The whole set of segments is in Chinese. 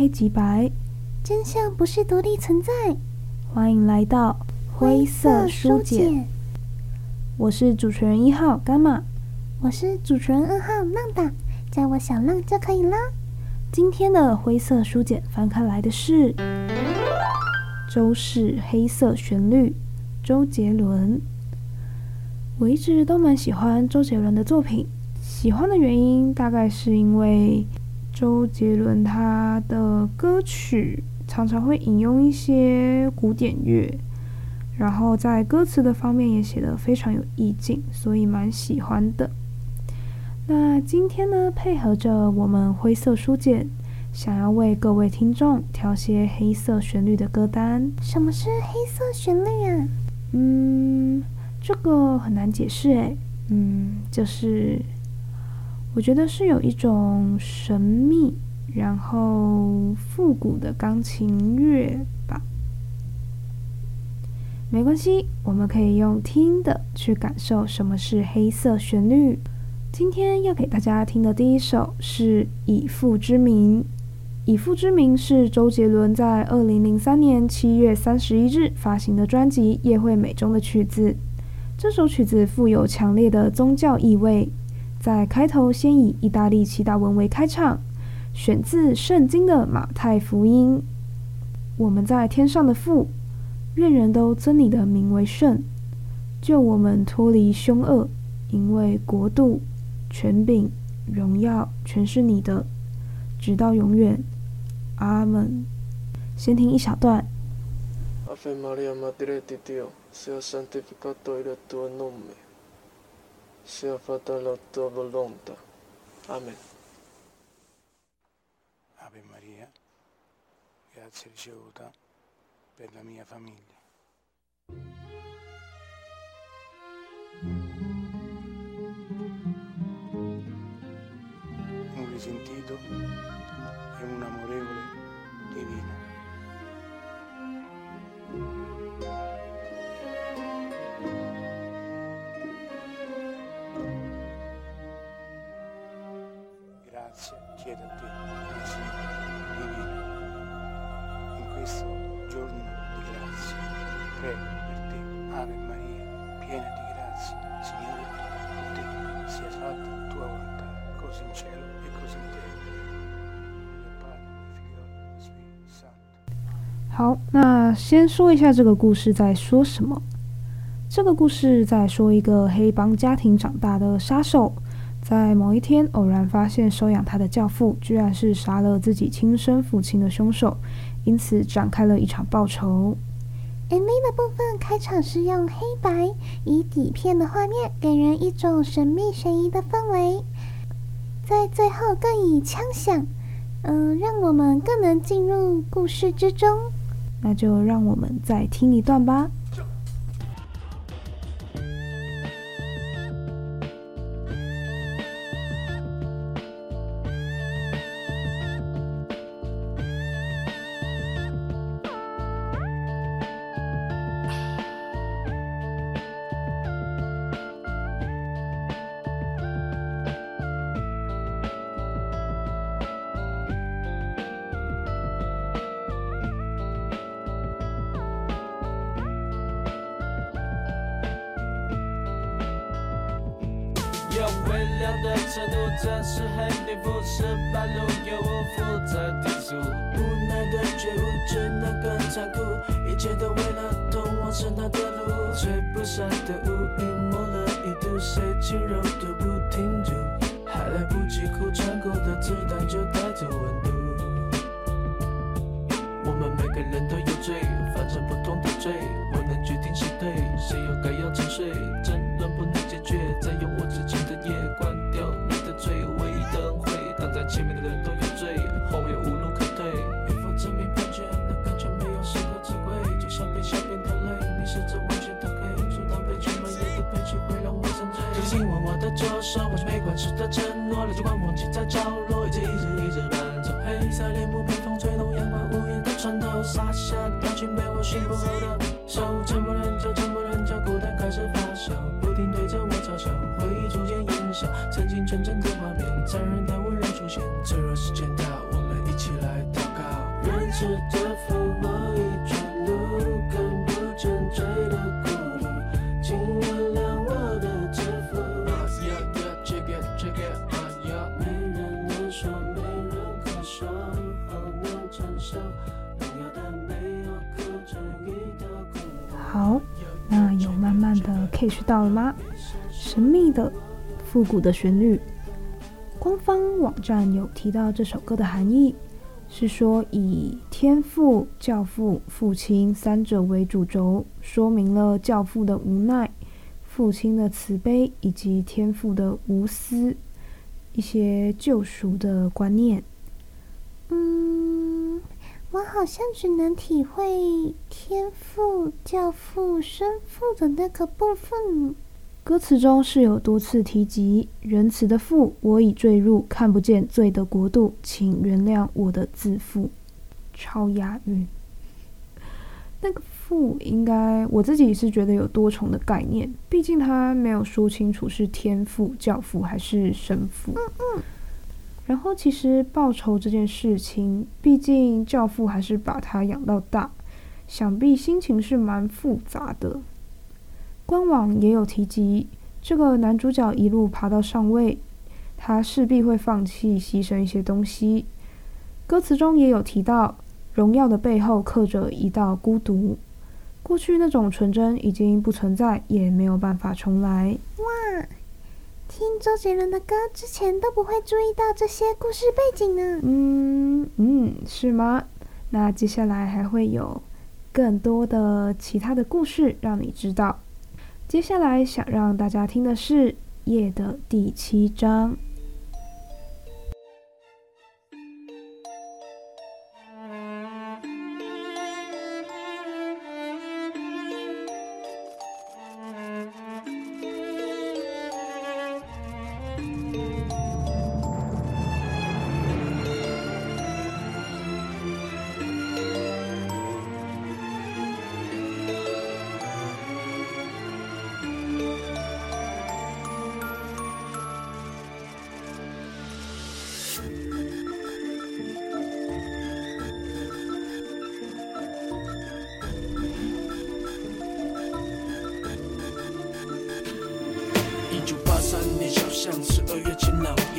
黑即白，真相不是独立存在。欢迎来到灰色书简。我是主持人一号伽马，我是主持人二号浪打，叫我小浪就可以啦。今天的灰色书简翻开来的是《周氏黑色旋律》，周杰伦。我一直都蛮喜欢周杰伦的作品，喜欢的原因大概是因为周杰伦他的歌曲常常会引用一些古典乐，然后在歌词的方面也写得非常有意境，所以蛮喜欢的。那今天呢，配合着我们灰色书简，想要为各位听众挑些黑色旋律的歌单。什么是黑色旋律啊？嗯。这个很难解释诶，嗯，就是我觉得是有一种神秘，然后复古的钢琴乐吧。没关系，我们可以用听的去感受什么是黑色旋律。今天要给大家听的第一首是《以父之名》。《以父之名》是周杰伦在二零零三年七月三十一日发行的专辑《叶惠美》中的曲子。这首曲子富有强烈的宗教意味，在开头先以意大利祈祷文为开场，选自圣经的马太福音。我们在天上的父，愿人都尊你的名为圣，救我们脱离凶恶，因为国度、权柄、荣耀全是你的，直到永远。阿门。先听一小段。sia fatta la tua volontà. Amen. Ave Maria, grazie ricevuta per la mia famiglia. Un risentito e un amorevole divino. 好，那先说一下这个故事在说什么。这个故事在说一个黑帮家庭长大的杀手，在某一天偶然发现收养他的教父居然是杀了自己亲生父亲的凶手，因此展开了一场报仇。MV 的部分开场是用黑白以底片的画面，给人一种神秘悬疑的氛围，在最后更以枪响，嗯、呃，让我们更能进入故事之中。那就让我们再听一段吧。微凉的程度，这是黑底肤，是半路有无负责提速。无奈的觉悟，只能更残酷，一切都为了通往神他的路。吹不散的乌云，抹了一度，谁轻柔都不停住，还来不及哭，穿过的子弹就带走温度。我们每个人都有罪，犯着不同的罪，握的左手，完全没关系的承诺，流着光忘记在角落，一直一直到了吗？神秘的、复古的旋律。官方网站有提到这首歌的含义，是说以天父、教父、父亲三者为主轴，说明了教父的无奈、父亲的慈悲以及天父的无私，一些救赎的观念。嗯，我好像只能体会天赋、教父、生父的那个部分。歌词中是有多次提及仁慈的父，我已坠入看不见罪的国度，请原谅我的自负。超押韵。那个父应该我自己是觉得有多重的概念，毕竟他没有说清楚是天父、教父还是神父。嗯嗯。然后其实报仇这件事情，毕竟教父还是把他养到大，想必心情是蛮复杂的。官网也有提及，这个男主角一路爬到上位，他势必会放弃、牺牲一些东西。歌词中也有提到，荣耀的背后刻着一道孤独，过去那种纯真已经不存在，也没有办法重来。听周杰伦的歌之前都不会注意到这些故事背景呢。嗯嗯，是吗？那接下来还会有更多的其他的故事让你知道。接下来想让大家听的是《夜》的第七章。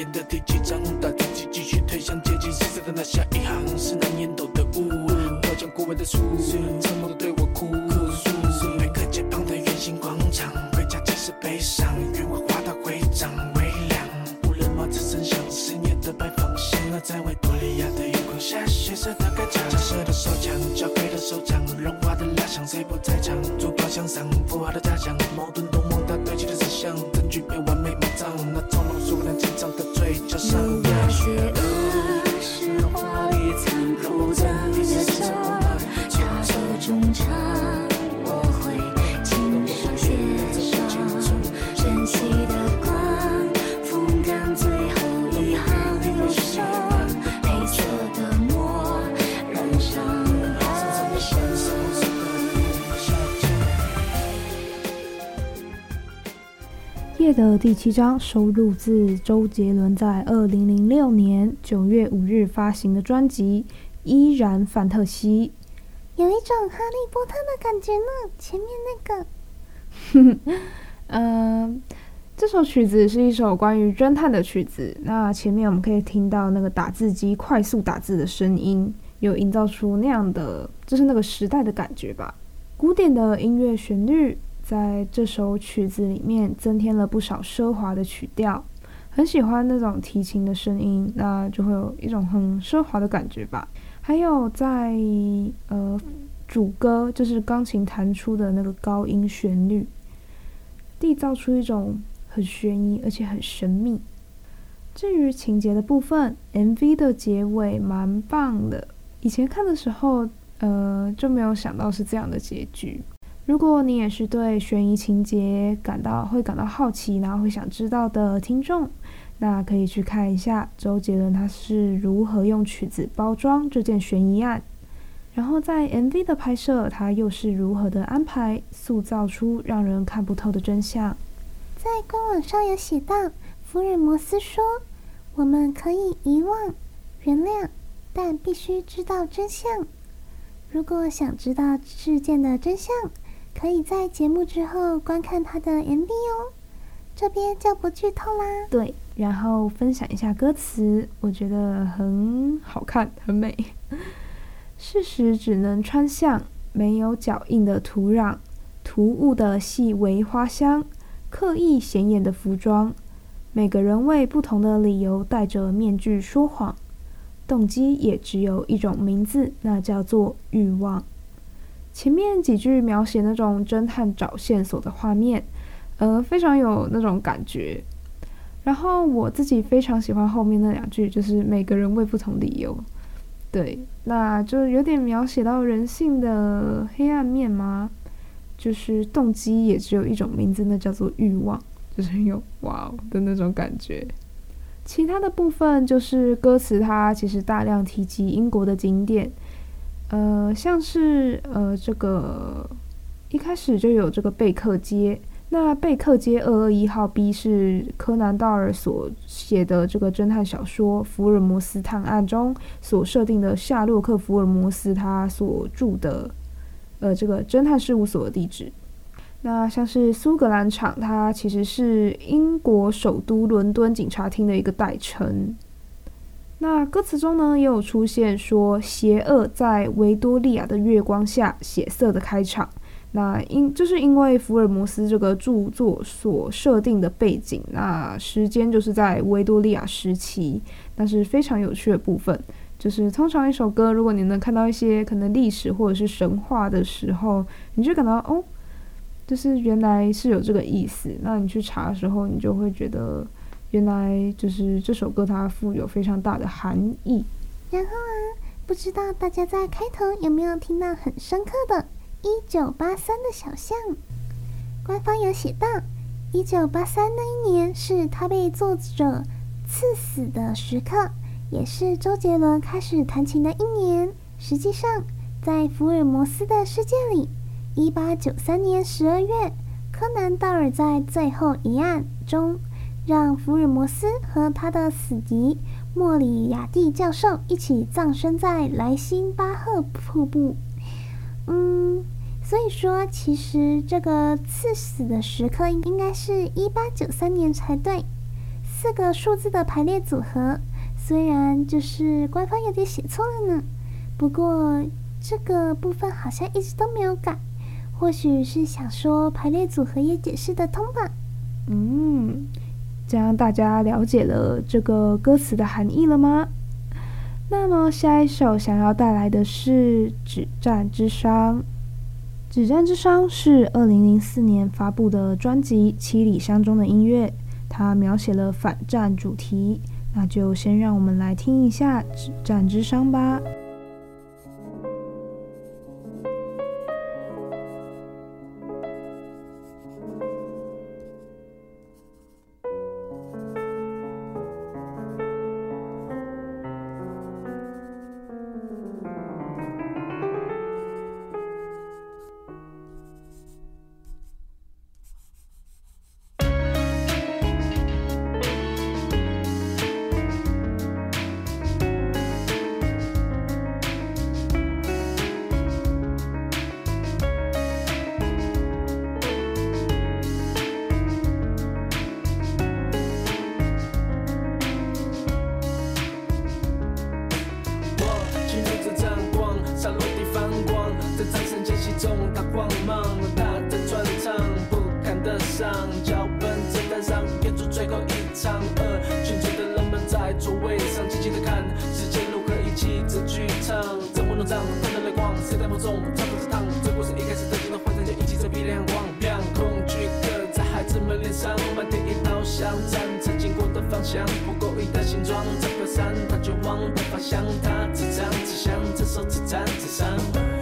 言的第起，张打自己继续推向接近。现在的那下一行是那烟斗的雾，飘向枯萎的树，沉默的对我哭诉。每克街旁的圆形广场，回家即是悲伤，愿我花到灰涨微凉。无人马车声响，深夜的白房，醒了在维多利亚的夜空下，血色的铠甲，假设的手枪，交给的手掌，融化的蜡像，谁不在场？七章收录自周杰伦在二零零六年九月五日发行的专辑《依然范特西》，有一种哈利波特的感觉呢。前面那个，嗯、呃，这首曲子是一首关于侦探的曲子。那前面我们可以听到那个打字机快速打字的声音，有营造出那样的，就是那个时代的感觉吧。古典的音乐旋律。在这首曲子里面增添了不少奢华的曲调，很喜欢那种提琴的声音，那就会有一种很奢华的感觉吧。还有在呃主歌，就是钢琴弹出的那个高音旋律，缔造出一种很悬疑而且很神秘。至于情节的部分，MV 的结尾蛮棒的。以前看的时候，呃就没有想到是这样的结局。如果你也是对悬疑情节感到会感到好奇，然后会想知道的听众，那可以去看一下周杰伦他是如何用曲子包装这件悬疑案，然后在 MV 的拍摄，他又是如何的安排塑造出让人看不透的真相。在官网上有写到，福尔摩斯说：“我们可以遗忘、原谅，但必须知道真相。如果想知道事件的真相。”可以在节目之后观看他的 MV 哦，这边就不剧透啦。对，然后分享一下歌词，我觉得很好看，很美。事实只能穿向没有脚印的土壤，突兀的细微花香，刻意显眼的服装，每个人为不同的理由戴着面具说谎，动机也只有一种名字，那叫做欲望。前面几句描写那种侦探找线索的画面，呃，非常有那种感觉。然后我自己非常喜欢后面那两句，就是每个人为不同理由。对，那就有点描写到人性的黑暗面吗？就是动机也只有一种名字，那叫做欲望，就是有哇哦的那种感觉。其他的部分就是歌词，它其实大量提及英国的景点，呃，像是呃这个一开始就有这个贝克街。那贝克街二二一号 B 是柯南道尔所写的这个侦探小说《福尔摩斯探案》中所设定的夏洛克·福尔摩斯他所住的呃这个侦探事务所的地址。那像是苏格兰场，它其实是英国首都伦敦警察厅的一个代称。那歌词中呢也有出现说，邪恶在维多利亚的月光下血色的开场。那因就是因为福尔摩斯这个著作所设定的背景，那时间就是在维多利亚时期，那是非常有趣的部分。就是通常一首歌，如果你能看到一些可能历史或者是神话的时候，你就感到哦，就是原来是有这个意思。那你去查的时候，你就会觉得原来就是这首歌它富有非常大的含义。然后啊，不知道大家在开头有没有听到很深刻的？一九八三的小巷，官方有写到，一九八三那一年是他被作者刺死的时刻，也是周杰伦开始弹琴的一年。实际上，在福尔摩斯的世界里，一八九三年十二月，柯南道尔在最后一案中，让福尔摩斯和他的死敌莫里亚蒂教授一起葬身在莱辛巴赫瀑布。嗯，所以说，其实这个刺死的时刻应该是一八九三年才对。四个数字的排列组合，虽然就是官方有点写错了呢，不过这个部分好像一直都没有改，或许是想说排列组合也解释得通吧。嗯，这样大家了解了这个歌词的含义了吗？那么下一首想要带来的是《止战之殇》。《止战之殇》是二零零四年发布的专辑《七里香》中的音乐，它描写了反战主题。那就先让我们来听一下《止战之殇》吧。不过一的形状在飘散，它绝望的方向，它自唱自想，自受自残自伤。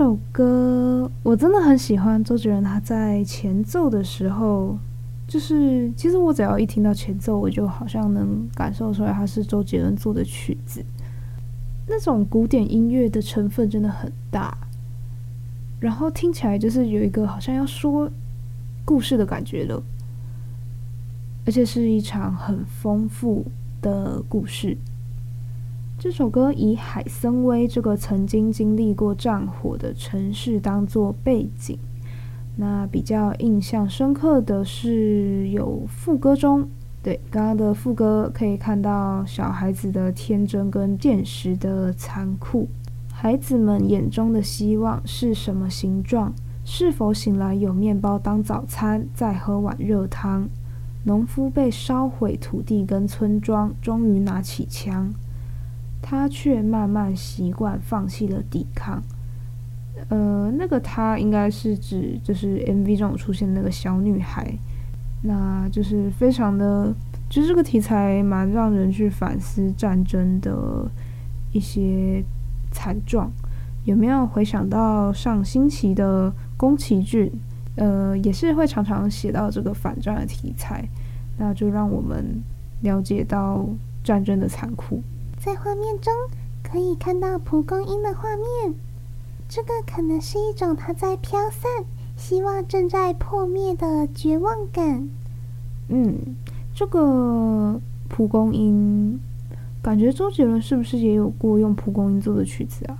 这首歌我真的很喜欢。周杰伦他在前奏的时候，就是其实我只要一听到前奏，我就好像能感受出来他是周杰伦做的曲子。那种古典音乐的成分真的很大，然后听起来就是有一个好像要说故事的感觉了，而且是一场很丰富的故事。这首歌以海森威这个曾经经历过战火的城市当做背景，那比较印象深刻的是有副歌中，对，刚刚的副歌可以看到小孩子的天真跟现实的残酷。孩子们眼中的希望是什么形状？是否醒来有面包当早餐，再喝碗热汤？农夫被烧毁土地跟村庄，终于拿起枪。他却慢慢习惯放弃了抵抗。呃，那个他应该是指就是 MV 中出现那个小女孩，那就是非常的，就是这个题材蛮让人去反思战争的一些惨状。有没有回想到上星期的宫崎骏？呃，也是会常常写到这个反战的题材，那就让我们了解到战争的残酷。在画面中可以看到蒲公英的画面，这个可能是一种它在飘散、希望正在破灭的绝望感。嗯，这个蒲公英，感觉周杰伦是不是也有过用蒲公英做的曲子啊？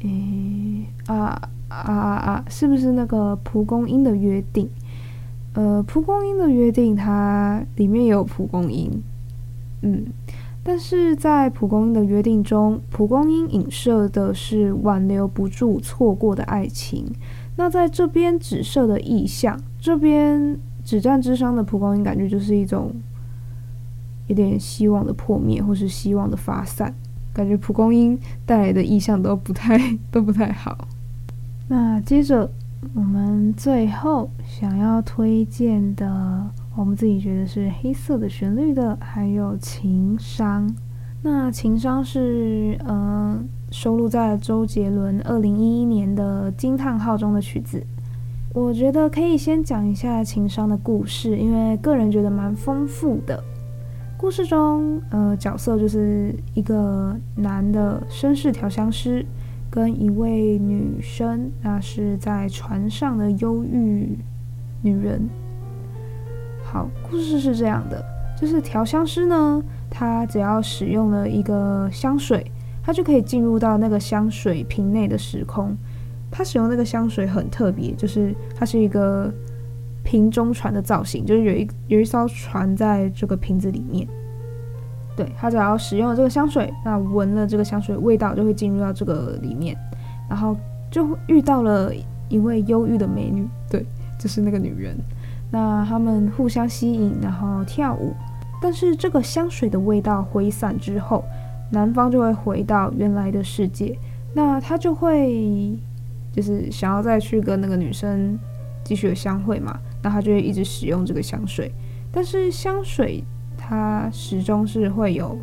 诶，啊啊啊啊！是不是那个蒲公英的约定？呃，蒲公英的约定，它里面也有蒲公英。嗯。但是在蒲公英的约定中，蒲公英影射的是挽留不住错过的爱情。那在这边指涉的意象，这边止战之殤的蒲公英，感觉就是一种有点希望的破灭，或是希望的发散。感觉蒲公英带来的意象都不太 都不太好。那接着我们最后想要推荐的。我们自己觉得是黑色的旋律的，还有情商。那情商是嗯、呃、收录在周杰伦二零一一年的惊叹号中的曲子。我觉得可以先讲一下情商的故事，因为个人觉得蛮丰富的。故事中，呃，角色就是一个男的绅士调香师，跟一位女生，那是在船上的忧郁女人。好，故事是这样的，就是调香师呢，他只要使用了一个香水，他就可以进入到那个香水瓶内的时空。他使用那个香水很特别，就是它是一个瓶中船的造型，就是有一有一艘船在这个瓶子里面。对，他只要使用了这个香水，那闻了这个香水味道就会进入到这个里面，然后就遇到了一位忧郁的美女，对，就是那个女人。那他们互相吸引，然后跳舞。但是这个香水的味道挥散之后，男方就会回到原来的世界。那他就会就是想要再去跟那个女生继续的相会嘛？那他就会一直使用这个香水。但是香水它始终是会有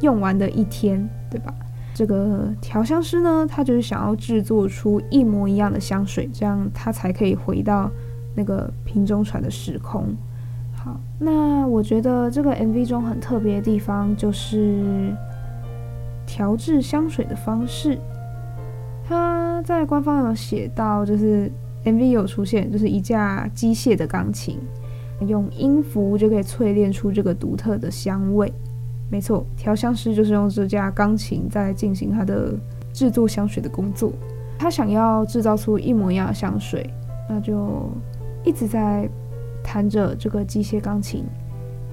用完的一天，对吧？这个调香师呢，他就是想要制作出一模一样的香水，这样他才可以回到。那个瓶中船的时空，好，那我觉得这个 MV 中很特别的地方就是调制香水的方式。他在官方有写到，就是 MV 有出现，就是一架机械的钢琴，用音符就可以淬炼出这个独特的香味。没错，调香师就是用这架钢琴在进行他的制作香水的工作。他想要制造出一模一样的香水，那就。一直在弹着这个机械钢琴，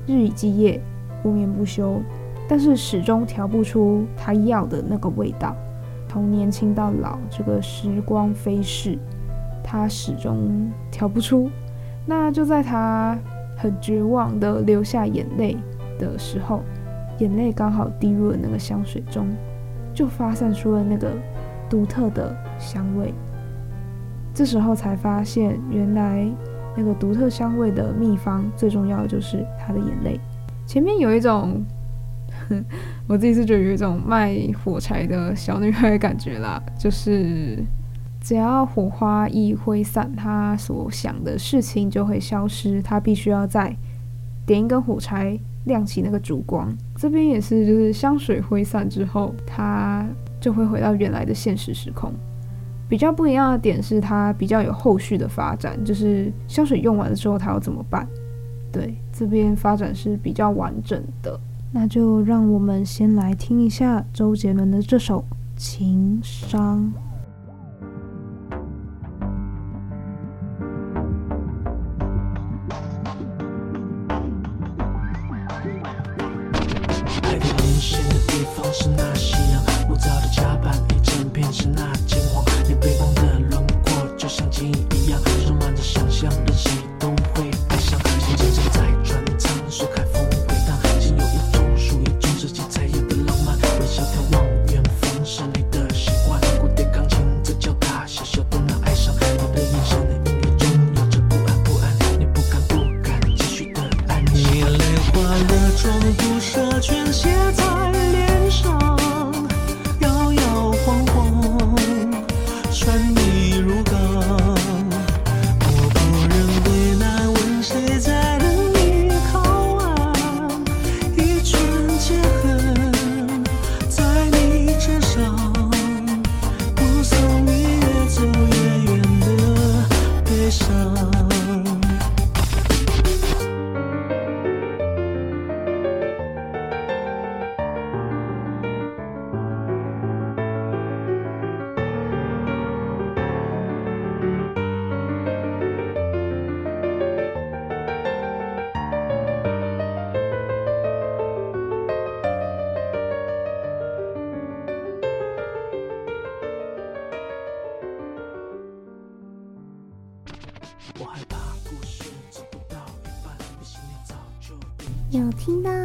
日以继夜，不眠不休，但是始终调不出他要的那个味道。从年轻到老，这个时光飞逝，他始终调不出。那就在他很绝望的流下眼泪的时候，眼泪刚好滴入了那个香水中，就发散出了那个独特的香味。这时候才发现，原来那个独特香味的秘方，最重要的就是他的眼泪。前面有一种我自己是觉得有一种卖火柴的小女孩的感觉啦，就是只要火花一挥散，她所想的事情就会消失，她必须要再点一根火柴，亮起那个烛光。这边也是，就是香水挥散之后，她就会回到原来的现实时空。比较不一样的点是，它比较有后续的发展，就是香水用完了之后，它要怎么办？对，这边发展是比较完整的。那就让我们先来听一下周杰伦的这首《情伤》。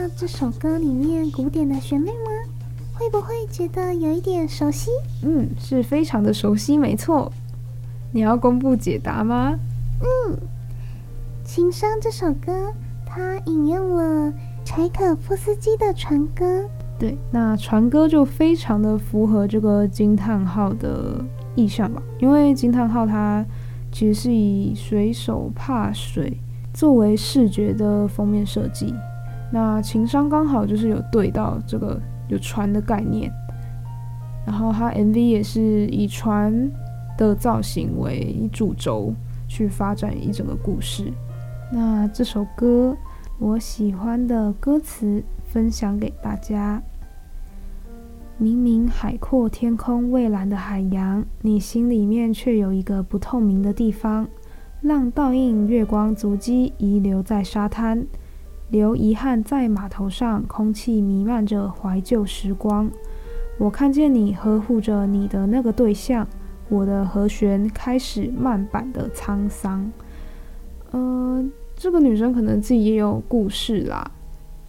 到这首歌里面古典的旋律吗？会不会觉得有一点熟悉？嗯，是非常的熟悉，没错。你要公布解答吗？嗯，《情商》这首歌，它引用了柴可夫斯基的《船歌》。对，那《船歌》就非常的符合这个惊叹号的意象吧，因为惊叹号它其实是以水手怕水作为视觉的封面设计。那情商刚好就是有对到这个有船的概念，然后它 MV 也是以船的造型为主轴去发展一整个故事。那这首歌我喜欢的歌词分享给大家：明明海阔天空蔚蓝的海洋，你心里面却有一个不透明的地方，浪倒映月光足迹遗留在沙滩。留遗憾在码头上，空气弥漫着怀旧时光。我看见你呵护着你的那个对象，我的和弦开始慢板的沧桑。呃，这个女生可能自己也有故事啦，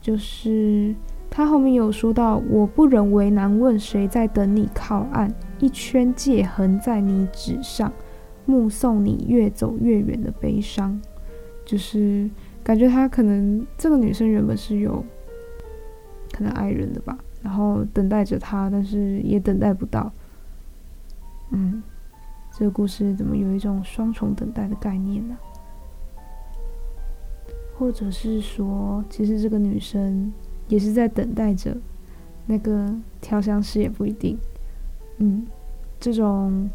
就是她后面有说到，我不忍为难问谁在等你靠岸，一圈界痕在你纸上，目送你越走越远的悲伤，就是。感觉她可能这个女生原本是有可能爱人的吧，然后等待着他，但是也等待不到。嗯，这个故事怎么有一种双重等待的概念呢？或者是说，其实这个女生也是在等待着那个调香师，也不一定。嗯，这种。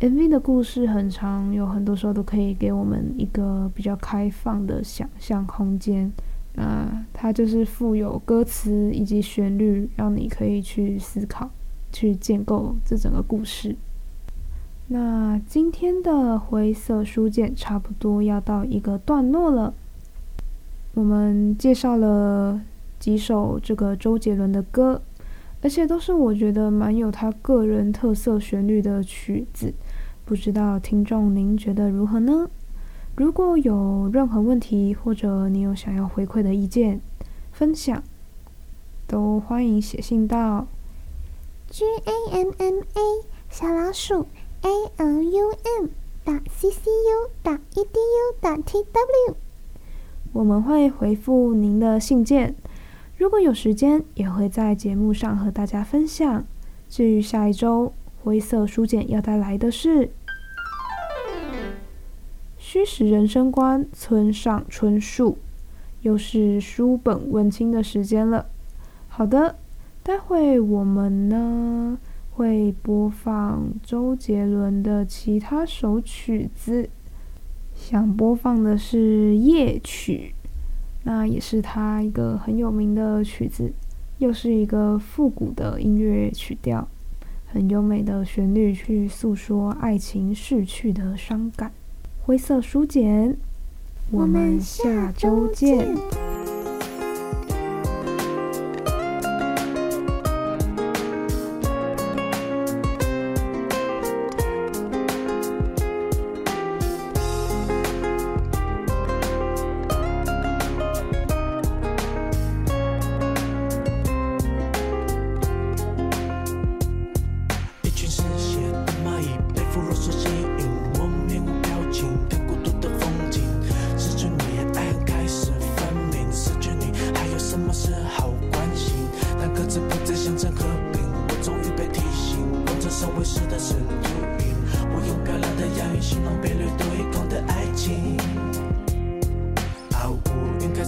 MV 的故事很长，有很多时候都可以给我们一个比较开放的想象空间。那它就是附有歌词以及旋律，让你可以去思考、去建构这整个故事。那今天的灰色书简差不多要到一个段落了。我们介绍了几首这个周杰伦的歌，而且都是我觉得蛮有他个人特色旋律的曲子。不知道听众您觉得如何呢？如果有任何问题，或者你有想要回馈的意见、分享，都欢迎写信到 g a m m a 小老鼠 a l u m 打 c c u 打 e d u 打 t w，我们会回复您的信件。如果有时间，也会在节目上和大家分享。至于下一周灰色书简要带来的是虚实人生观，村上春树，又是书本问清的时间了。好的，待会我们呢会播放周杰伦的其他首曲子，想播放的是夜曲。那也是他一个很有名的曲子，又是一个复古的音乐曲调，很优美的旋律去诉说爱情逝去的伤感。灰色书简，我们下周见。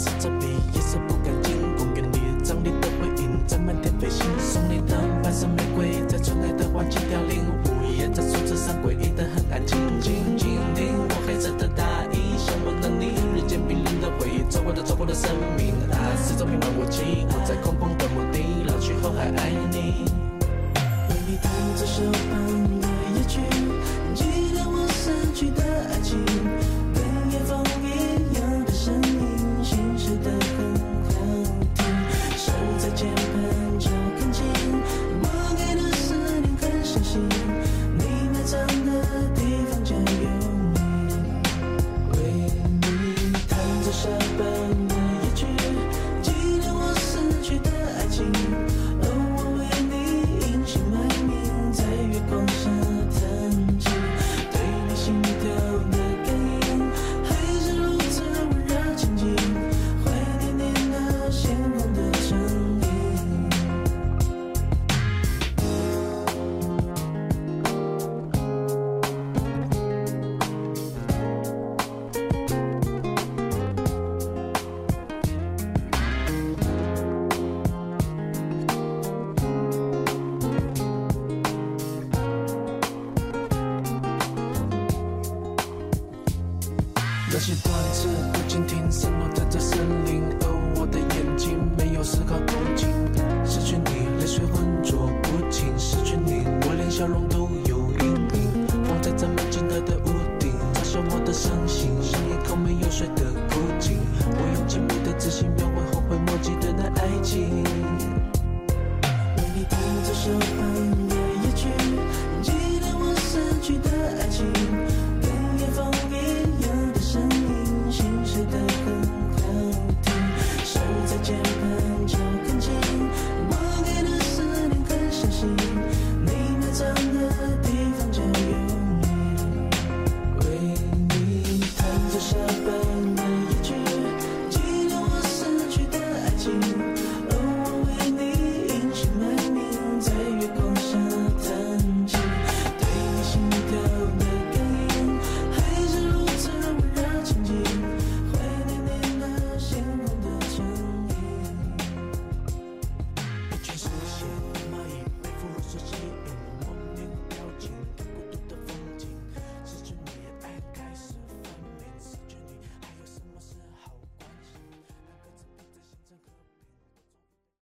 撕着笔，夜色不敢进。公园里，藏礼的回音在漫天飞行。送你的白色玫瑰在春爱的花季凋零。午夜，在树枝上诡异的很安静。静静听我黑色的大衣，想问暖你。日渐冰冷的回忆，走过的走过的生命。啊，四周冰冷无情。我在空旷的墓地，老去后还爱你。为你弹奏。